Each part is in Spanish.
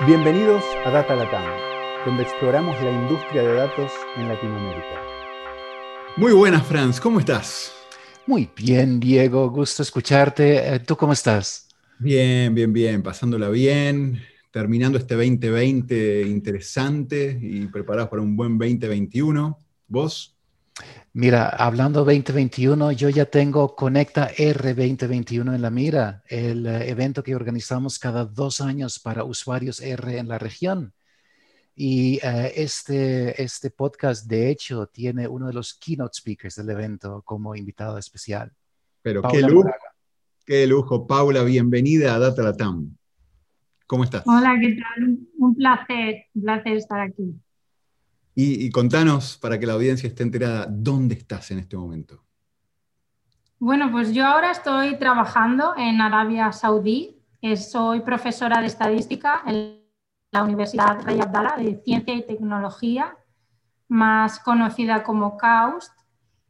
Bienvenidos a Data Latam, donde exploramos la industria de datos en Latinoamérica. Muy buenas, Franz, ¿cómo estás? Muy bien, Diego, gusto escucharte. Eh, ¿Tú cómo estás? Bien, bien, bien, pasándola bien, terminando este 2020 interesante y preparados para un buen 2021. ¿Vos? Mira, hablando 2021, yo ya tengo Conecta R 2021 en la mira, el eh, evento que organizamos cada dos años para usuarios R en la región. Y eh, este, este podcast, de hecho, tiene uno de los keynote speakers del evento como invitado especial. Pero qué lujo, qué lujo. Paula, bienvenida a Data Latam. ¿Cómo estás? Hola, ¿qué tal? Un placer, un placer estar aquí. Y, contanos, para que la audiencia esté enterada, ¿dónde estás en este momento? Bueno, pues yo ahora estoy trabajando en Arabia Saudí. Soy profesora de estadística en la Universidad Rey Abdallah de Ciencia y Tecnología, más conocida como CAUST.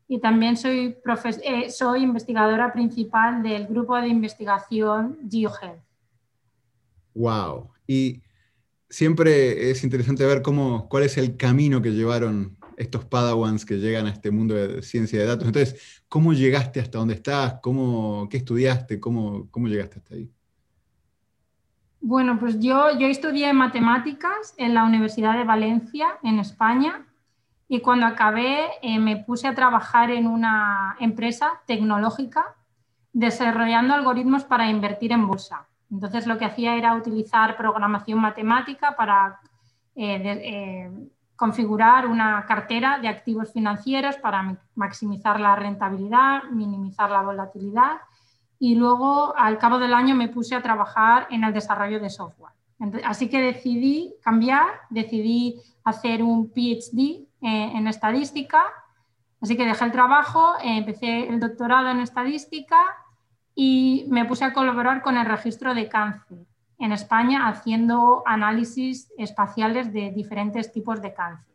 Y también soy, eh, soy investigadora principal del grupo de investigación GeoHealth. ¡Wow! Y siempre es interesante ver cómo, cuál es el camino que llevaron estos padawans que llegan a este mundo de ciencia de datos. Entonces, ¿cómo llegaste hasta donde estás? ¿Cómo, ¿Qué estudiaste? ¿Cómo, ¿Cómo llegaste hasta ahí? Bueno, pues yo, yo estudié matemáticas en la Universidad de Valencia, en España, y cuando acabé eh, me puse a trabajar en una empresa tecnológica desarrollando algoritmos para invertir en bolsa. Entonces lo que hacía era utilizar programación matemática para eh, eh, configurar una cartera de activos financieros para maximizar la rentabilidad, minimizar la volatilidad y luego al cabo del año me puse a trabajar en el desarrollo de software. así que decidí cambiar, decidí hacer un PhD eh, en estadística, así que dejé el trabajo, empecé el doctorado en estadística y me puse a colaborar con el registro de cáncer en España haciendo análisis espaciales de diferentes tipos de cáncer.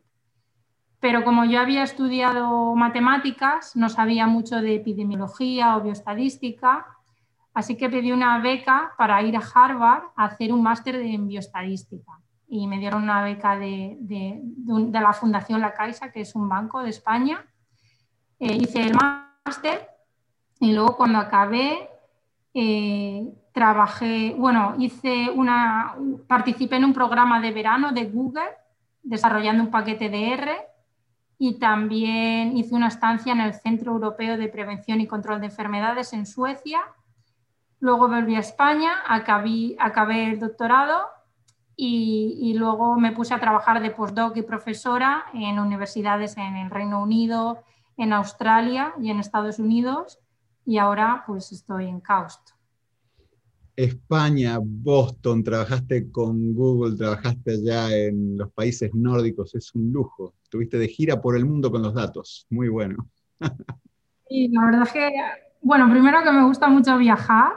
Pero como yo había estudiado matemáticas, no sabía mucho de epidemiología o bioestadística, así que pedí una beca para ir a Harvard a hacer un máster en bioestadística. Y me dieron una beca de, la Fundación La Caixa, que es un banco de España. Eh, hice el máster y luego cuando acabé eh, trabajé, bueno, hice una, participé en un programa de verano de Google desarrollando un paquete de R y también hice una estancia en el Centro Europeo de Prevención y Control de Enfermedades en Suecia. Luego volví a España, acabé, acabé el doctorado y, y, luego me puse a trabajar de postdoc y profesora en universidades en el Reino Unido, en Australia y en Estados Unidos y ahora pues estoy en Caust. España, Boston, trabajaste con Google, trabajaste allá en los países nórdicos, es un lujo. Estuviste de gira por el mundo con los datos, muy bueno. Y la verdad es que, bueno, primero que me gusta mucho viajar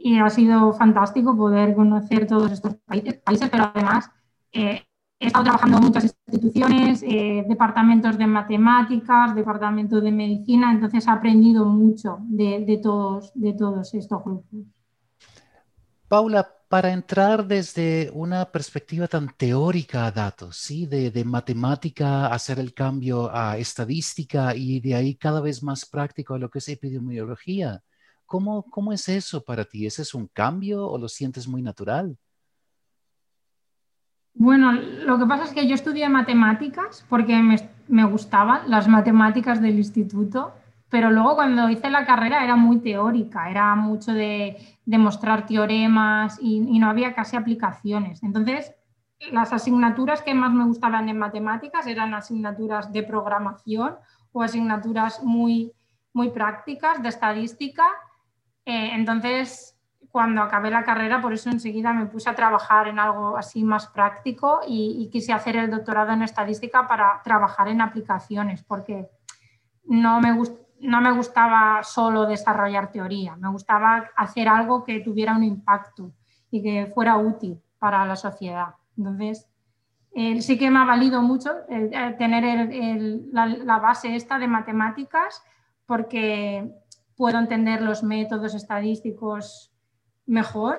y ha sido fantástico poder conocer todos estos países, pero además eh, he estado trabajando en muchas instituciones, eh, departamentos de matemáticas, departamentos de medicina, entonces he aprendido mucho de, todos, de todos estos grupos. Paula, para entrar desde una perspectiva tan teórica a datos, ¿sí? de, matemática, hacer el cambio a estadística y de ahí cada vez más práctico a lo que es epidemiología, ¿cómo, cómo es eso para ti? ¿Ese es un cambio o lo sientes muy natural? Bueno, lo que pasa es que yo estudié matemáticas porque me, gustaban las matemáticas del instituto, pero luego cuando hice la carrera era muy teórica, era mucho de demostrar teoremas y, no había casi aplicaciones. Entonces, las asignaturas que más me gustaban en matemáticas eran asignaturas de programación o asignaturas muy, muy prácticas de estadística. Eh, entonces, cuando acabé la carrera, por eso enseguida me puse a trabajar en algo así más práctico y, quise hacer el doctorado en estadística para trabajar en aplicaciones, porque no me, no me gustaba solo desarrollar teoría, me gustaba hacer algo que tuviera un impacto y que fuera útil para la sociedad. Entonces, sí que me ha valido mucho tener la, la base esta de matemáticas porque puedo entender los métodos estadísticos mejor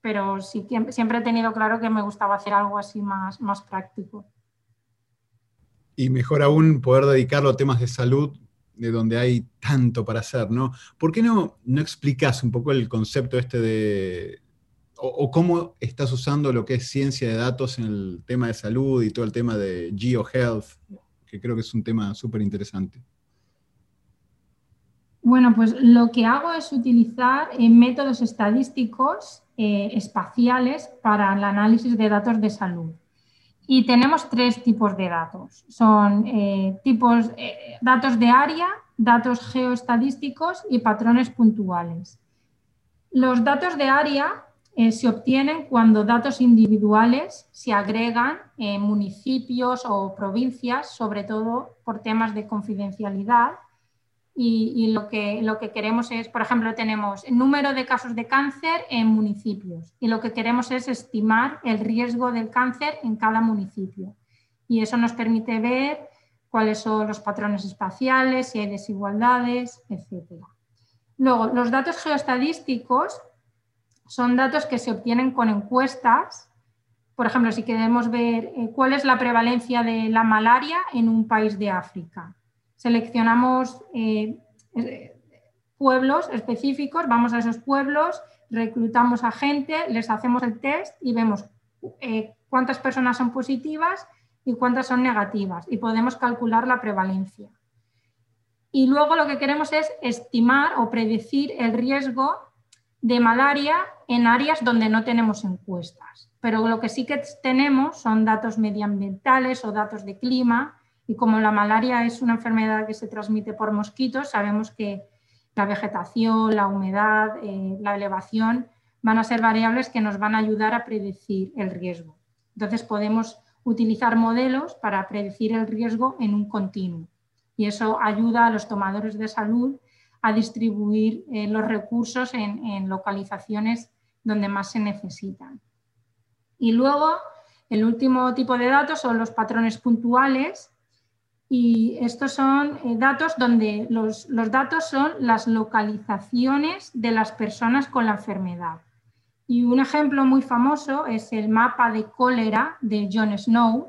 pero sí, siempre he tenido claro que me gustaba hacer algo así más, más práctico. Y mejor aún poder dedicarlo a temas de salud, de donde hay tanto para hacer, ¿no? ¿Por qué no, no explicas un poco el concepto este de, o, cómo estás usando lo que es ciencia de datos en el tema de salud y todo el tema de GeoHealth, que creo que es un tema súper interesante? Bueno, pues lo que hago es utilizar eh, métodos estadísticos eh, espaciales para el análisis de datos de salud. Y tenemos tres tipos de datos. Son eh, tipos, datos de área, datos geoestadísticos y patrones puntuales. Los datos de área se obtienen cuando datos individuales se agregan en municipios o provincias, sobre todo por temas de confidencialidad y, lo, que, lo que queremos es, por ejemplo, tenemos el número de casos de cáncer en municipios y lo que queremos es estimar el riesgo del cáncer en cada municipio. Y eso nos permite ver cuáles son los patrones espaciales, si hay desigualdades, etc. Luego, los datos geoestadísticos son datos que se obtienen con encuestas. Por ejemplo, si queremos ver eh, cuál es la prevalencia de la malaria en un país de África seleccionamos eh, eh, pueblos específicos, vamos a esos pueblos, reclutamos a gente, les hacemos el test y vemos eh, cuántas personas son positivas y cuántas son negativas y podemos calcular la prevalencia. Y luego lo que queremos es estimar o predecir el riesgo de malaria en áreas donde no tenemos encuestas. Pero lo que sí que tenemos son datos medioambientales o datos de clima y como la malaria es una enfermedad que se transmite por mosquitos, sabemos que la vegetación, la humedad, eh, la elevación van a ser variables que nos van a ayudar a predecir el riesgo. Entonces podemos utilizar modelos para predecir el riesgo en un continuo y eso ayuda a los tomadores de salud a distribuir eh, los recursos en, en localizaciones donde más se necesitan. Y luego, el último tipo de datos son los patrones puntuales, y estos son eh, datos donde los, datos son las localizaciones de las personas con la enfermedad. Y un ejemplo muy famoso es el mapa de cólera de John Snow.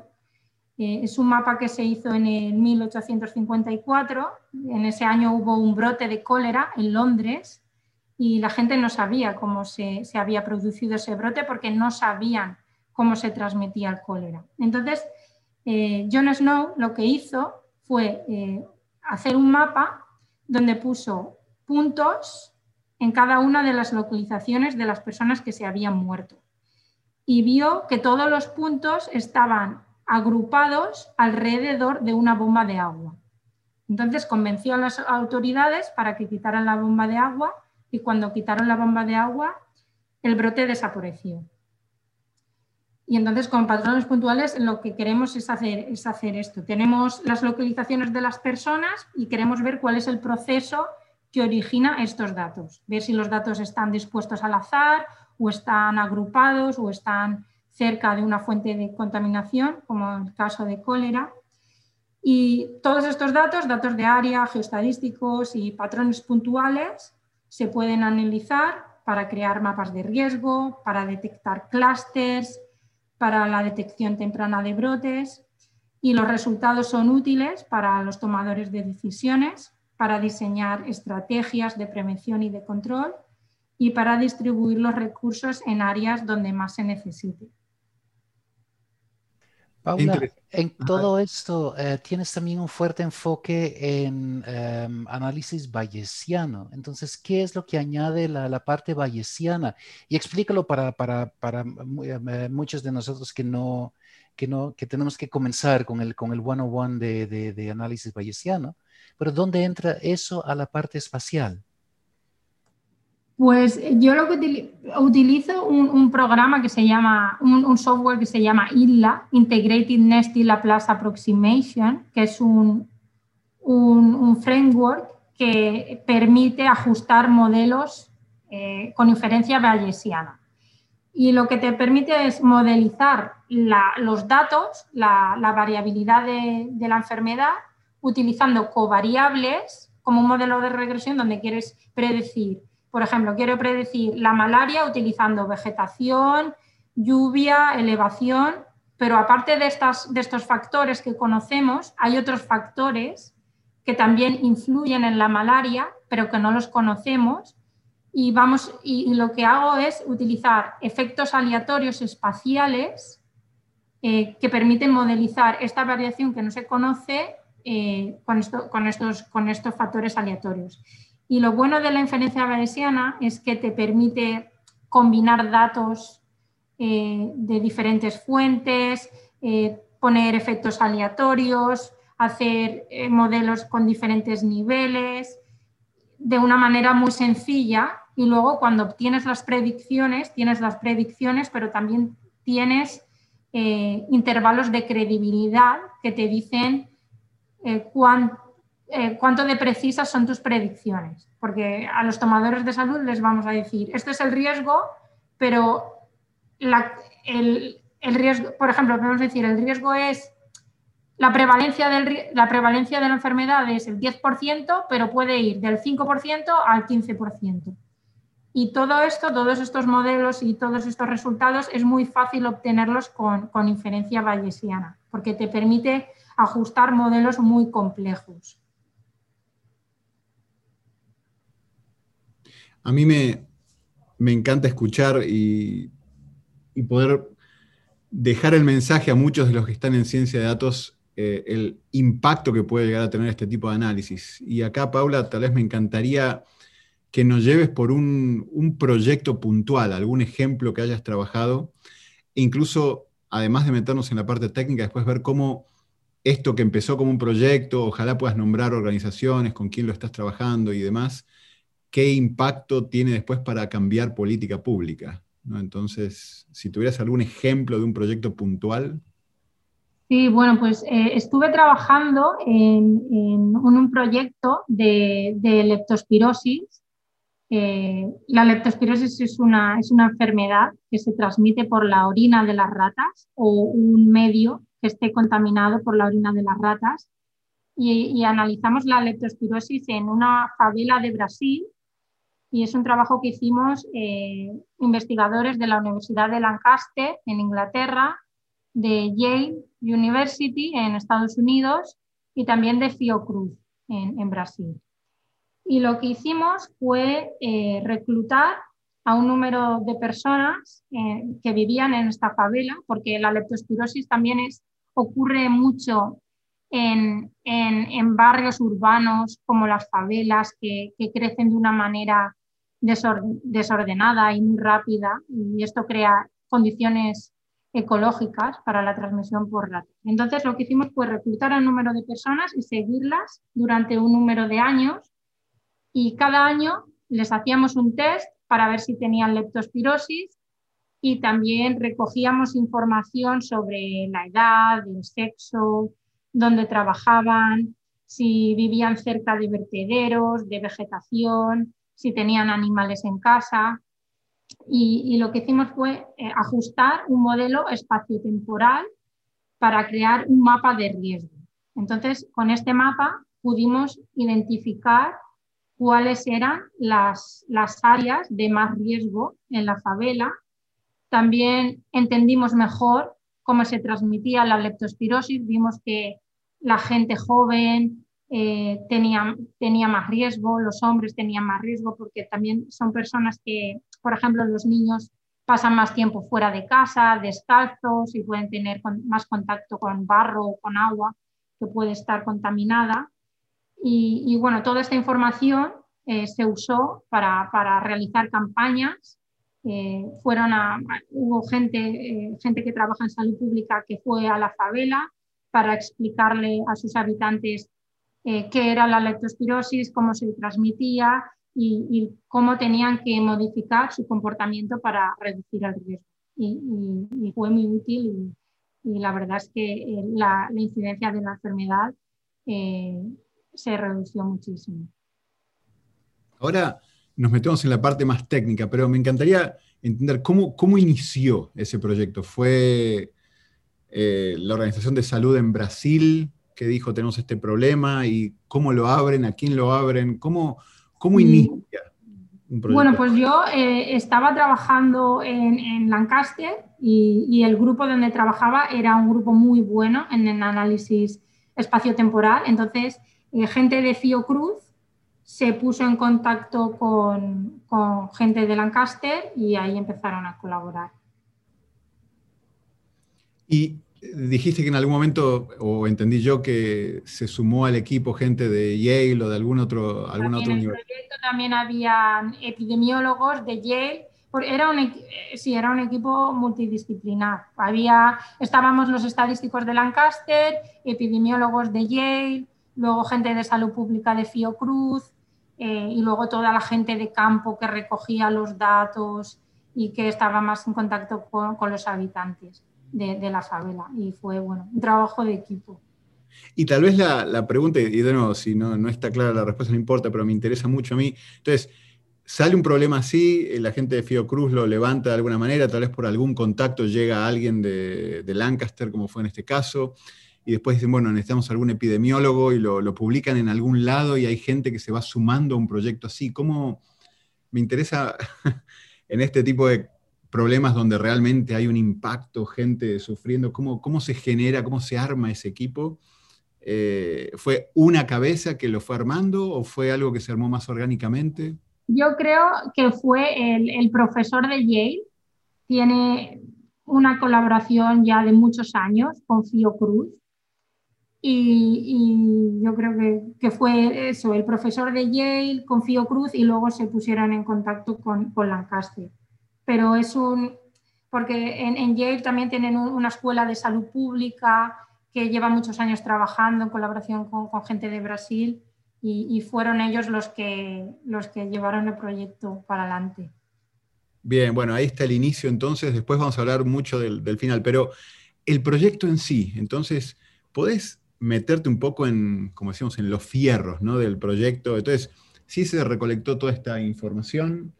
Eh, es un mapa que se hizo en el 1854. En ese año hubo un brote de cólera en Londres y la gente no sabía cómo se, había producido ese brote porque no sabían cómo se transmitía el cólera. Entonces, eh, John Snow lo que hizo fue eh, hacer un mapa donde puso puntos en cada una de las localizaciones de las personas que se habían muerto. Y vio que todos los puntos estaban agrupados alrededor de una bomba de agua. Entonces convenció a las autoridades para que quitaran la bomba de agua y cuando quitaron la bomba de agua, el brote desapareció. Y entonces con patrones puntuales lo que queremos es hacer, es hacer esto. Tenemos las localizaciones de las personas y queremos ver cuál es el proceso que origina estos datos. Ver si los datos están dispuestos al azar o están agrupados o están cerca de una fuente de contaminación, como el caso de cólera. Y todos estos datos, datos de área, geoestadísticos y patrones puntuales, se pueden analizar para crear mapas de riesgo, para detectar clústeres, para la detección temprana de brotes y los resultados son útiles para los tomadores de decisiones, para diseñar estrategias de prevención y de control y para distribuir los recursos en áreas donde más se necesite. Paula, en todo esto eh, tienes también un fuerte enfoque en em, análisis bayesiano. Entonces, ¿qué es lo que añade la, parte bayesiana? Y explícalo para, eh, muchos de nosotros que no, que no, que tenemos que comenzar con el, con el one-on-one de, de análisis bayesiano. Pero ¿dónde entra eso a la parte espacial? Pues yo lo que utilizo un, programa que se llama, un, software que se llama ILA, Integrated Nested Laplace Approximation, que es un, un framework que permite ajustar modelos eh, con inferencia bayesiana. Y lo que te permite es modelizar los datos, la, variabilidad de la enfermedad, utilizando covariables como un modelo de regresión donde quieres predecir por ejemplo, quiero predecir la malaria utilizando vegetación, lluvia, elevación, pero aparte de, estos factores que conocemos, hay otros factores que también influyen en la malaria, pero que no los conocemos. Y, vamos, y, lo que hago es utilizar efectos aleatorios espaciales eh, que permiten modelizar esta variación que no se conoce eh, con estos factores aleatorios. Y lo bueno de la inferencia bayesiana es que te permite combinar datos eh, de diferentes fuentes, poner efectos aleatorios, hacer modelos con diferentes niveles, de una manera muy sencilla. Y luego cuando obtienes las predicciones, tienes las predicciones, pero también tienes eh, intervalos de credibilidad que te dicen eh, eh, cuánto de precisas son tus predicciones. Porque a los tomadores de salud les vamos a decir, este es el riesgo, pero el, riesgo, por ejemplo, podemos decir, el riesgo es la prevalencia, la prevalencia de la enfermedad es el 10%, pero puede ir del 5% al 15%. Y todo esto, todos estos modelos y todos estos resultados es muy fácil obtenerlos con, inferencia bayesiana, porque te permite ajustar modelos muy complejos. A mí me, encanta escuchar y, y, poder dejar el mensaje a muchos de los que están en ciencia de datos eh, el impacto que puede llegar a tener este tipo de análisis. Y acá, Paula, tal vez me encantaría que nos lleves por un, proyecto puntual, algún ejemplo que hayas trabajado, e incluso, además de meternos en la parte técnica, después ver cómo esto que empezó como un proyecto, ojalá puedas nombrar organizaciones, con quién lo estás trabajando y demás, qué impacto tiene después para cambiar política pública. Entonces, si tuvieras algún ejemplo de un proyecto puntual. Sí, bueno, pues eh, estuve trabajando en, un proyecto de, leptospirosis. Eh, la leptospirosis es una, es una enfermedad que se transmite por la orina de las ratas o un medio que esté contaminado por la orina de las ratas. Y, analizamos la leptospirosis en una favela de Brasil y es un trabajo que hicimos eh, investigadores de la Universidad de Lancaster en Inglaterra, de Yale University en Estados Unidos y también de Fiocruz en, en Brasil. Y lo que hicimos fue eh, reclutar a un número de personas eh, que vivían en esta favela, porque la leptospirosis también es, ocurre mucho en, en, barrios urbanos como las favelas, que, que crecen de una manera desordenada y muy rápida, y esto crea condiciones ecológicas para la transmisión por ratas. Entonces, lo que hicimos fue reclutar al número de personas y seguirlas durante un número de años y cada año les hacíamos un test para ver si tenían leptospirosis y también recogíamos información sobre la edad, el sexo, dónde trabajaban, si vivían cerca de vertederos, de vegetación, si tenían animales en casa y, lo que hicimos fue eh, ajustar un modelo espaciotemporal para crear un mapa de riesgo. Entonces, con este mapa pudimos identificar cuáles eran las, las áreas de más riesgo en la favela. También entendimos mejor cómo se transmitía la leptospirosis. Vimos que la gente joven eh, tenía, más riesgo, los hombres tenían más riesgo porque también son personas que por ejemplo, los niños pasan más tiempo fuera de casa, descalzos y pueden tener más contacto con barro o con agua que puede estar contaminada. Y, bueno, toda esta información eh, se usó para, realizar campañas. Eh, fueron hubo gente, eh, gente que trabaja en salud pública que fue a la favela para explicarle a sus habitantes qué era la leptospirosis, cómo se transmitía y, cómo tenían que modificar su comportamiento para reducir el riesgo. Y, fue muy útil y, la verdad es que eh, la, incidencia de la enfermedad eh, se redució muchísimo. Ahora nos metemos en la parte más técnica, pero me encantaría entender cómo, cómo inició ese proyecto. ¿Fue eh, la Organización de Salud en Brasil que dijo tenemos este problema y cómo lo abren, a quién lo abren? ¿Cómo, ¿Cómo inicia Bueno, pues yo eh, estaba trabajando en, Lancaster y, el grupo donde trabajaba era un grupo muy bueno en el análisis espaciotemporal. Entonces, eh, gente de Fiocruz se puso en contacto con, con gente de Lancaster y ahí empezaron a colaborar. Y dijiste que en algún momento, o entendí yo, que se sumó al equipo gente de Yale o de algún otro, alguna otra universidad. también había epidemiólogos de Yale. Era un, sí, era un equipo multidisciplinar. Había, estábamos los estadísticos de Lancaster, epidemiólogos de Yale, luego gente de salud pública de Fiocruz eh, y luego toda la gente de campo que recogía los datos y que estaba más en contacto con los habitantes de, la favela y fue bueno, un trabajo de equipo. Y tal vez la, pregunta, y de nuevo, si no, no está clara la respuesta, no importa, pero me interesa mucho a mí. Entonces, sale un problema así, la gente de Fiocruz lo levanta de alguna manera, tal vez por algún contacto llega alguien de, Lancaster, como fue en este caso, y después dicen, bueno, necesitamos algún epidemiólogo y lo, lo, publican en algún lado y hay gente que se va sumando a un proyecto así. ¿Cómo me interesa en este tipo de problemas donde realmente hay un impacto, gente sufriendo, cómo, cómo se genera, cómo se arma ese equipo. Eh, ¿Fue una cabeza que lo fue armando o fue algo que se armó más orgánicamente? Yo creo que fue el, profesor de Yale, tiene una colaboración ya de muchos años con Fiocruz y, y yo creo que, que, fue eso, el profesor de Yale con Fiocruz y luego se pusieron en contacto con, con Lancaster pero es un, porque en, Yale también tienen una escuela de salud pública que lleva muchos años trabajando en colaboración con, gente de Brasil y, fueron ellos los que, los que llevaron el proyecto para adelante. Bien, bueno, ahí está el inicio entonces, después vamos a hablar mucho del, final, pero el proyecto en sí, entonces, ¿podés meterte un poco en, como decíamos, en los fierros ¿no? del proyecto? Entonces, sí se recolectó toda esta información,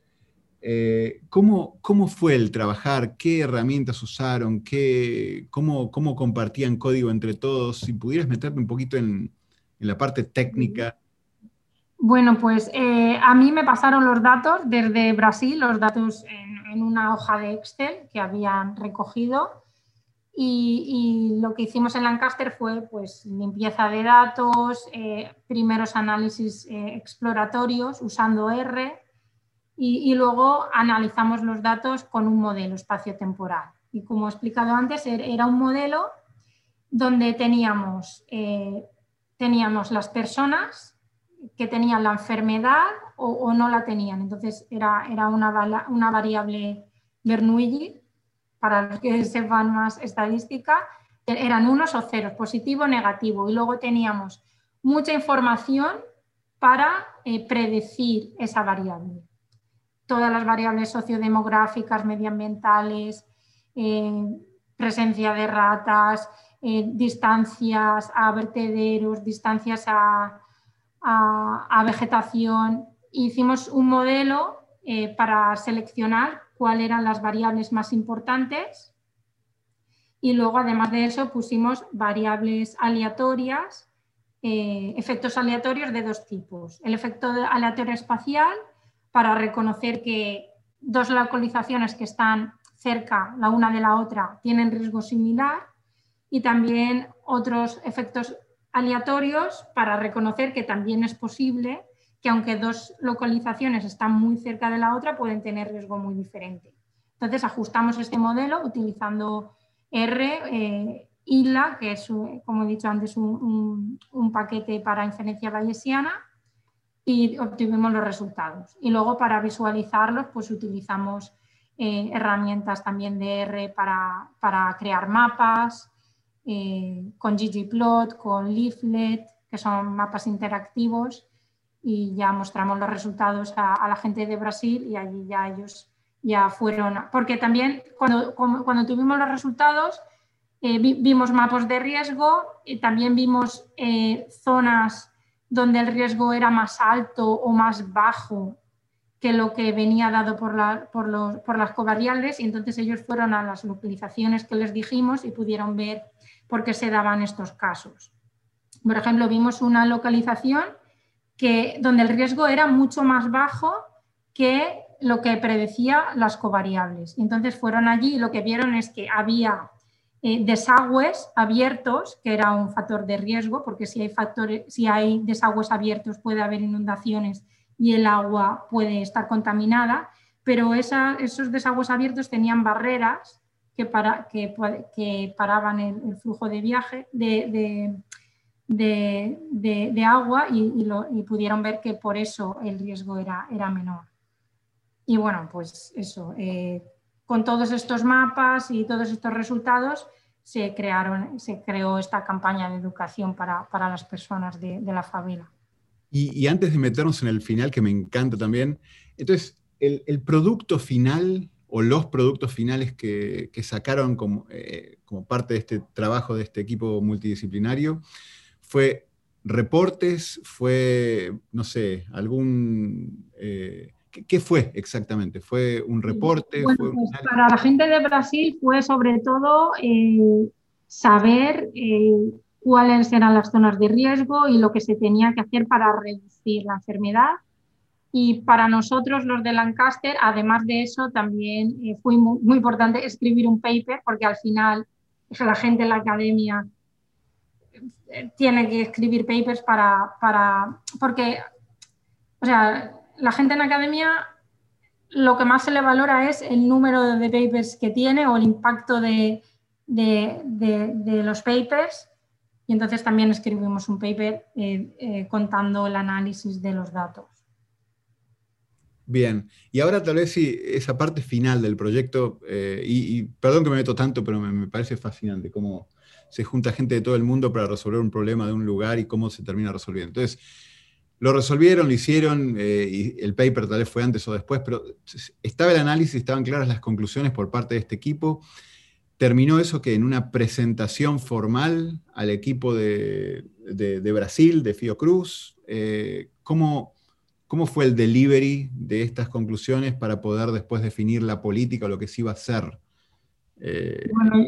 eh, ¿cómo, ¿cómo, fue el trabajar? ¿Qué herramientas usaron? ¿Qué, cómo, cómo, compartían código entre todos? Si pudieras meterte un poquito en, en la parte técnica. Bueno, pues eh, a mí me pasaron los datos desde Brasil, los datos en, en una hoja de Excel que habían recogido. Y, y, lo que hicimos en Lancaster fue pues, limpieza de datos, eh, primeros análisis exploratorios usando R, y, luego analizamos los datos con un modelo espaciotemporal. Y como he explicado antes, er, era un modelo donde teníamos, eh, teníamos las personas que tenían la enfermedad o, no la tenían. Entonces era, era una, una variable Bernoulli, para los que sepan más estadística, eran unos o ceros, positivo o negativo. Y luego teníamos mucha información para eh, predecir esa variable todas las variables sociodemográficas, medioambientales, eh, presencia de ratas, eh, distancias a vertederos, distancias a, vegetación. Hicimos un modelo eh, para seleccionar cuáles eran las variables más importantes y luego, además de eso, pusimos variables aleatorias, efectos aleatorios de dos tipos. El efecto aleatorio espacial, para reconocer que dos localizaciones que están cerca la una de la otra tienen riesgo similar y también otros efectos aleatorios para reconocer que también es posible que aunque dos localizaciones están muy cerca de la otra pueden tener riesgo muy diferente. Entonces ajustamos este modelo utilizando R, eh, ILA, que es, como he dicho antes, un, un paquete para inferencia bayesiana, y obtuvimos los resultados. Y luego para visualizarlos, pues utilizamos eh, herramientas también de R para, para crear mapas, eh, con ggplot, con leaflet, que son mapas interactivos, y ya mostramos los resultados a, la gente de Brasil y allí ya ellos ya fueron, porque también cuando, cuando tuvimos los resultados eh, vimos mapas de riesgo y también vimos zonas donde el riesgo era más alto o más bajo que lo que venía dado por, por, las covariables y entonces ellos fueron a las localizaciones que les dijimos y pudieron ver por qué se daban estos casos. Por ejemplo, vimos una localización que, donde el riesgo era mucho más bajo que lo que predecía las covariables. entonces fueron allí y lo que vieron es que había eh, desagües abiertos, que era un factor de riesgo, porque si hay, factores, si hay desagües abiertos puede haber inundaciones y el agua puede estar contaminada, pero esos desagües abiertos tenían barreras que, para, que, paraban el, flujo de viaje de, de, agua y, y, pudieron ver que por eso el riesgo era, era menor. Y bueno, pues eso, eh, con todos estos mapas y todos estos resultados se, crearon, se creó esta campaña de educación para, para las personas de, la favela. Y, y, antes de meternos en el final, que me encanta también, entonces, el, el producto final o los productos finales que, que sacaron como, eh, como, parte de este trabajo de este equipo multidisciplinario fue reportes, fue, no sé, algún... Eh, ¿Qué, fue exactamente? ¿Fue un reporte? Pues para la gente de Brasil fue sobre todo eh, saber eh, cuáles eran las zonas de riesgo y lo que se tenía que hacer para reducir la enfermedad. Y para nosotros, los de Lancaster, además de eso, también eh, fue muy, muy, importante escribir un paper, porque al final la gente en la academia tiene que escribir papers para, para porque, o sea, la gente en academia lo que más se le valora es el número de papers que tiene o el impacto de, los papers. Y entonces también escribimos un paper eh, eh, contando el análisis de los datos. Bien, y ahora tal vez sí, esa parte final del proyecto, eh, y, perdón que me meto tanto, pero me, me, parece fascinante cómo se junta gente de todo el mundo para resolver un problema de un lugar y cómo se termina resolviendo. Entonces, lo resolvieron, lo hicieron, eh, y el paper tal vez fue antes o después, pero estaba el análisis, estaban claras las conclusiones por parte de este equipo. Terminó eso que en una presentación formal al equipo de, Brasil, de Fiocruz, eh, ¿cómo, ¿cómo fue el delivery de estas conclusiones para poder después definir la política o lo que se iba a hacer? Eh, bueno,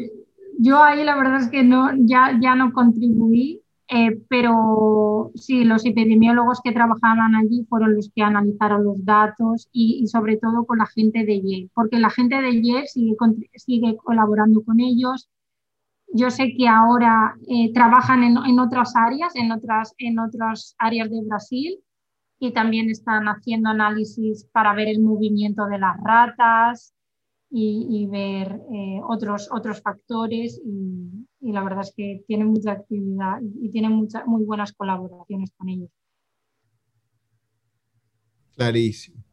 yo ahí la verdad es que no, ya, ya no contribuí, eh, pero sí, los epidemiólogos que trabajaban allí fueron los que analizaron los datos y, sobre todo con la gente de Yale, porque la gente de Yale sigue, sigue colaborando con ellos. Yo sé que ahora eh, trabajan en, en, otras áreas, en otras, en otras áreas de Brasil y también están haciendo análisis para ver el movimiento de las ratas, y, ver eh, otros, otros factores y, la verdad es que tienen mucha actividad y, tienen muchas muy buenas colaboraciones con ellos. Clarísimo.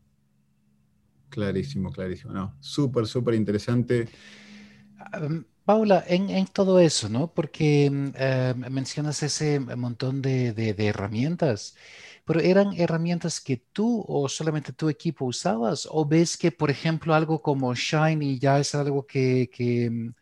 Clarísimo, clarísimo. No, súper, súper interesante. Paula, en, todo eso, ¿no? Porque eh, mencionas ese montón de, de, de herramientas pero eran herramientas que tú o solamente tu equipo usabas o ves que, por ejemplo, algo como Shiny ya es algo que, que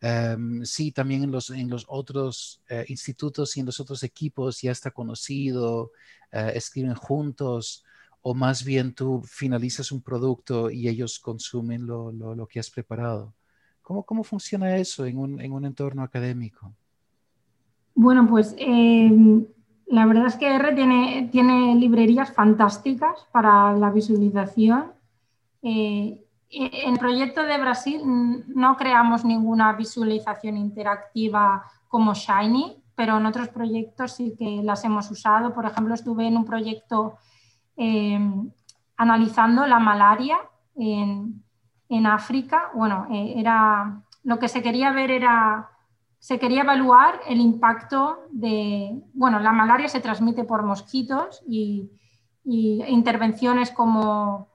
em, sí, también en los, en los otros eh, institutos y en los otros equipos ya está conocido, eh, escriben juntos, o más bien tú finalizas un producto y ellos consumen lo, lo, lo que has preparado. ¿Cómo, ¿Cómo, funciona eso en un, en un entorno académico? Bueno, pues eh, la verdad es que R tiene, tiene librerías fantásticas para la visualización. Eh, en el proyecto de Brasil no creamos ninguna visualización interactiva como Shiny, pero en otros proyectos sí que las hemos usado. Por ejemplo, estuve en un proyecto eh, analizando la malaria en, África. Bueno, eh, era, lo que se quería ver era se quería evaluar el impacto de, bueno, la malaria se transmite por mosquitos y, intervenciones como,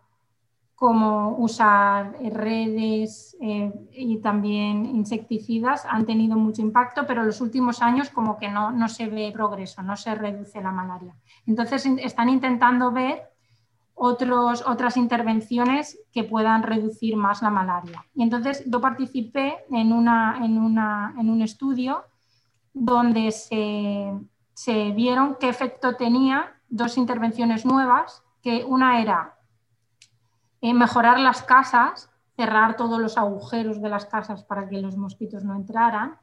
como, usar redes eh, y también insecticidas han tenido mucho impacto, pero en los últimos años como que no, no se ve progreso, no se reduce la malaria. Entonces están intentando ver otros, otras intervenciones que puedan reducir más la malaria. Y entonces yo participé en, una, en, una, en un estudio donde se, se, vieron qué efecto tenía dos intervenciones nuevas, que una era eh, mejorar las casas, cerrar todos los agujeros de las casas para que los mosquitos no entraran,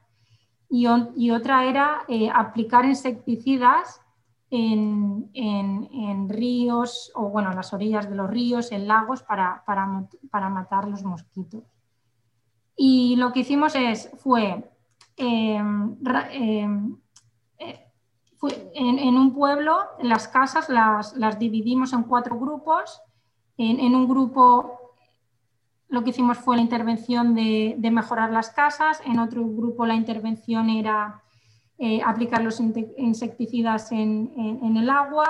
y, otra era eh, aplicar insecticidas en, ríos o bueno, en las orillas de los ríos, en lagos, para, matar los mosquitos. Y lo que hicimos es, fue, em, em, eh, en, un pueblo, las casas las, dividimos en cuatro grupos. En, un grupo lo que hicimos fue la intervención de, mejorar las casas, en otro grupo la intervención era eh, aplicar los insecticidas en, el agua,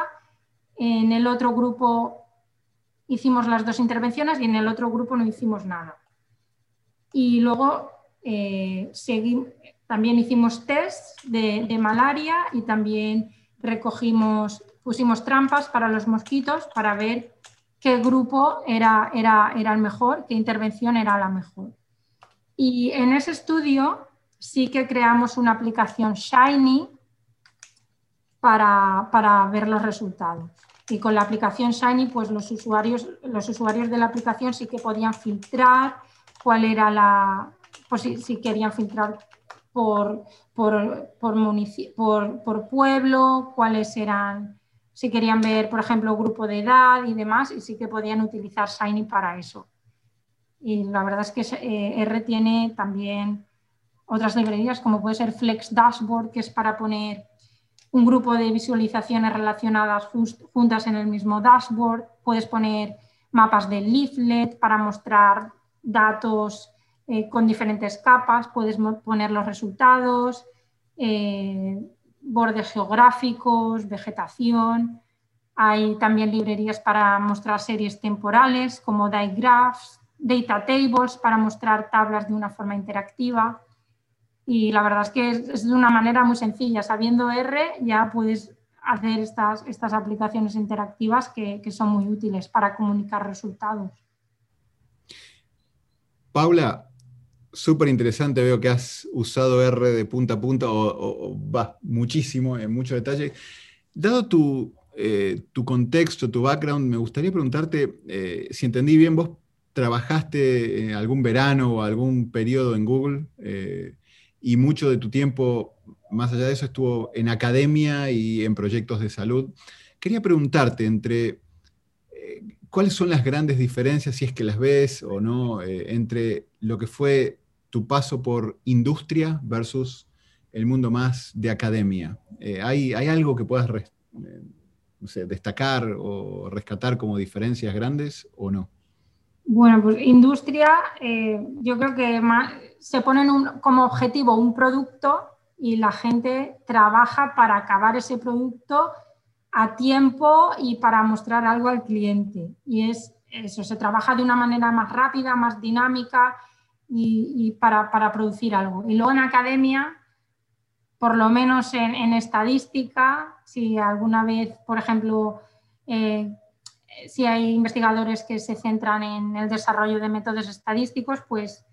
en el otro grupo hicimos las dos intervenciones y en el otro grupo no hicimos nada. Y luego eh, también hicimos test de, malaria y también recogimos, pusimos trampas para los mosquitos para ver qué grupo era, era, era el mejor, qué intervención era la mejor. Y en ese estudio sí que creamos una aplicación Shiny para, ver los resultados. Y con la aplicación Shiny, pues los usuarios, los usuarios de la aplicación sí que podían filtrar cuál era la, pues si, querían filtrar por, por, por, por, pueblo, cuáles eran, si querían ver, por ejemplo, grupo de edad y demás, y sí que podían utilizar Shiny para eso. Y la verdad es que eh, R tiene también otras librerías, como puede ser Flex Dashboard, que es para poner un grupo de visualizaciones relacionadas juntas en el mismo dashboard. Puedes poner mapas de leaflet para mostrar datos eh, con diferentes capas. Puedes poner los resultados, eh, bordes geográficos, vegetación. Hay también librerías para mostrar series temporales como digraphs, data tables para mostrar tablas de una forma interactiva. Y la verdad es que es, de una manera muy sencilla. Sabiendo R ya puedes hacer estas, estas aplicaciones interactivas que, son muy útiles para comunicar resultados. Paula, súper interesante, veo que has usado R de punta a punta o, va muchísimo, en mucho detalle. Dado tu, eh, tu, contexto, tu background, me gustaría preguntarte eh, si entendí bien, vos trabajaste algún verano o algún periodo en Google. Eh, y mucho de tu tiempo, más allá de eso, estuvo en academia y en proyectos de salud. Quería preguntarte entre eh, cuáles son las grandes diferencias, si es que las ves o no, eh, entre lo que fue tu paso por industria versus el mundo más de academia. Eh, ¿hay, ¿hay, algo que puedas destacar o rescatar como diferencias grandes o no? Bueno, pues industria, yo creo que se ponen como objetivo un producto y la gente trabaja para acabar ese producto a tiempo y para mostrar algo al cliente. Y es eso, se trabaja de una manera más rápida, más dinámica y, para, producir algo. Y luego en academia, por lo menos en, estadística, si alguna vez, por ejemplo, eh, si hay investigadores que se centran en el desarrollo de métodos estadísticos, pues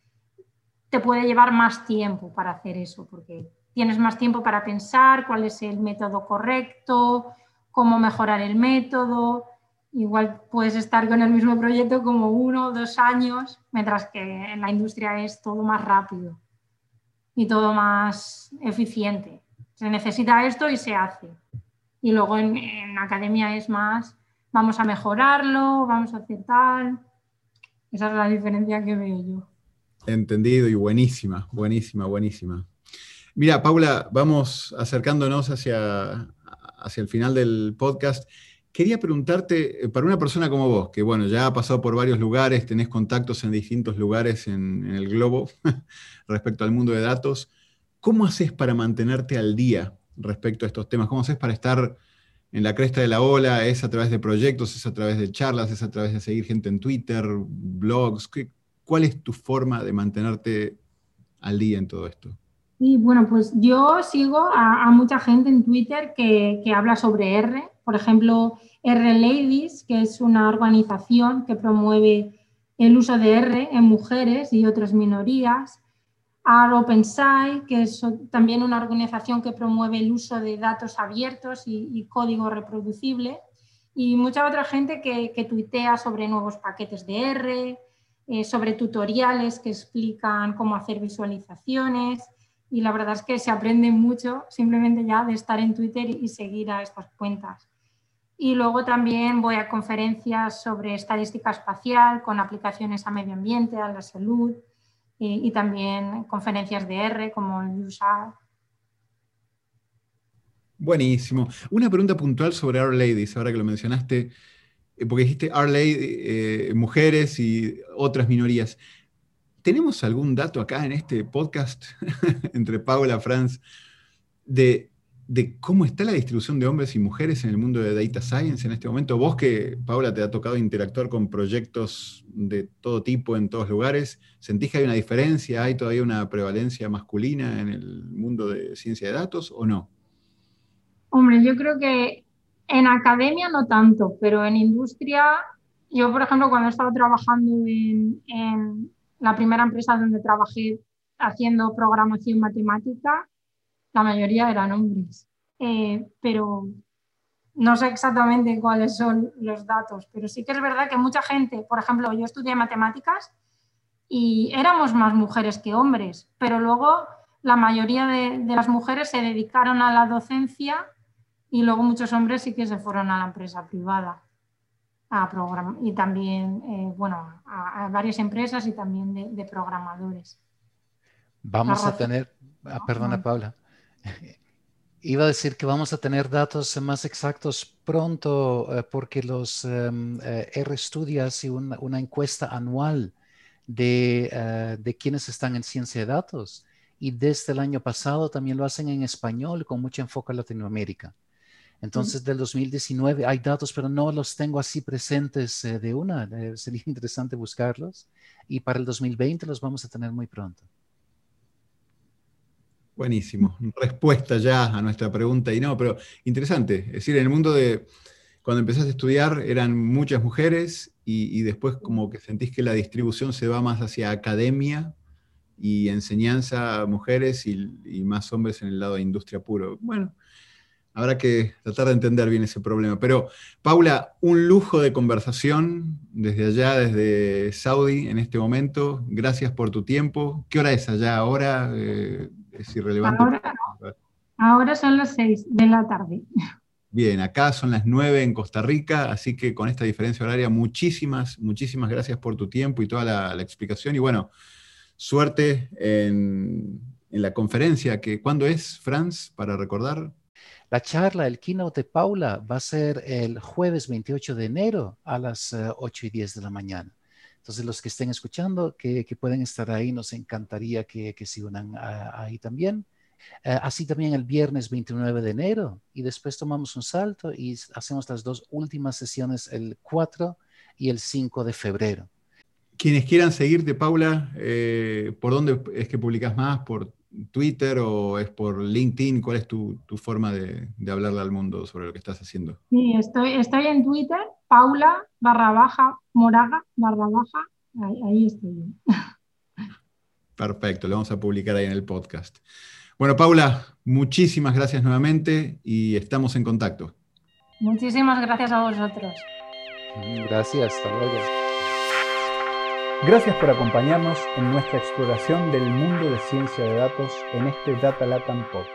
te puede llevar más tiempo para hacer eso, porque tienes más tiempo para pensar cuál es el método correcto, cómo mejorar el método. Igual puedes estar con el mismo proyecto como uno o dos años, mientras que en la industria es todo más rápido y todo más eficiente. Se necesita esto y se hace. Y luego en, academia es más, vamos a mejorarlo, vamos a hacer tal. Esa es la diferencia que veo yo. Entendido y buenísima, buenísima, buenísima. Mira, Paula, vamos acercándonos hacia, hacia el final del podcast. Quería preguntarte, eh, para una persona como vos, que bueno, ya ha pasado por varios lugares, tenés contactos en distintos lugares en, el globo respecto al mundo de datos, ¿cómo haces para mantenerte al día respecto a estos temas? ¿Cómo haces para estar en la cresta de la ola? ¿Es a través de proyectos? ¿Es a través de charlas? ¿Es a través de seguir gente en Twitter, blogs? ¿Cuál es tu forma de mantenerte al día en todo esto? Sí, bueno, pues yo sigo a, mucha gente en Twitter que, habla sobre R. Por ejemplo, R Ladies, que es una organización que promueve el uso de R en mujeres y otras minorías. R OpenSci, que es también una organización que promueve el uso de datos abiertos y, código reproducible. Y mucha otra gente que, que tuitea sobre nuevos paquetes de R, eh, sobre tutoriales que explican cómo hacer visualizaciones y la verdad es que se aprende mucho simplemente ya de estar en Twitter y seguir a estas cuentas. Y luego también voy a conferencias sobre estadística espacial con aplicaciones a medio ambiente, a la salud y, también conferencias de R como el USAR. Buenísimo. Una pregunta puntual sobre Our Ladies, ahora que lo mencionaste, eh, porque dijiste Our eh, mujeres y otras minorías. ¿Tenemos algún dato acá en este podcast entre Paula Franz de de cómo está la distribución de hombres y mujeres en el mundo de data science en este momento. Vos que, Paula, te ha tocado interactuar con proyectos de todo tipo en todos lugares, ¿sentís que hay una diferencia? ¿Hay todavía una prevalencia masculina en el mundo de ciencia de datos o no? Hombre, yo creo que en academia no tanto, pero en industria, yo por ejemplo cuando he estado trabajando en, en la primera empresa donde trabajé haciendo programación matemática, la mayoría eran hombres. Eh, pero no sé exactamente cuáles son los datos, pero sí que es verdad que mucha gente, por ejemplo, yo estudié matemáticas y éramos más mujeres que hombres, pero luego la mayoría de, las mujeres se dedicaron a la docencia y luego muchos hombres sí que se fueron a la empresa privada a y también, eh, bueno, a, varias empresas y también de, programadores. Vamos a tener, ah, perdona Paula, Iba a decir que vamos a tener datos más exactos pronto eh, porque los um, R hace una, encuesta anual de, eh, de quienes están en ciencia de datos y desde el año pasado también lo hacen en español con mucho enfoque en Latinoamérica. Entonces, del 2019 hay datos, pero no los tengo así presentes de una. sería interesante buscarlos. Y para el 2020 los vamos a tener muy pronto. Buenísimo. Respuesta ya a nuestra pregunta. Y no, pero interesante. Es decir, en el mundo de cuando empezaste a estudiar eran muchas mujeres y, después como que sentís que la distribución se va más hacia academia y enseñanza a mujeres y, más hombres en el lado de industria puro. Bueno, habrá que tratar de entender bien ese problema. Pero, Paula, un lujo de conversación desde allá, desde Saudi en este momento. Gracias por tu tiempo. ¿Qué hora es allá ahora? Eh, es irrelevante. Ahora, son las seis de la tarde. Bien, acá son las nueve en Costa Rica, así que con esta diferencia horaria, muchísimas, muchísimas gracias por tu tiempo y toda la, explicación. Y bueno, suerte en, la conferencia, que ¿cuándo es, Franz, para recordar? La charla, el keynote de Paula, va a ser el jueves 28 de enero a las 8 eh, y 10 de la mañana. Entonces, los que estén escuchando, que, pueden estar ahí, nos encantaría que, que se unan ahí también. Eh, así también el viernes 29 de enero y después tomamos un salto y hacemos las dos últimas sesiones el 4 y el 5 de febrero. Quienes quieran seguirte, Paula, eh, ¿por dónde es que publicas más? ¿Por Twitter o es por LinkedIn? ¿Cuál es tu, tu forma de, de, hablarle al mundo sobre lo que estás haciendo? Sí, estoy, estoy en Twitter, Paula barra baja Moraga barra baja, ahí, estoy. Perfecto, lo vamos a publicar ahí en el podcast. Bueno, Paula, muchísimas gracias nuevamente y estamos en contacto. Muchísimas gracias a vosotros. Gracias, hasta luego. Gracias por acompañarnos en nuestra exploración del mundo de ciencia de datos en este Data Latam Podcast.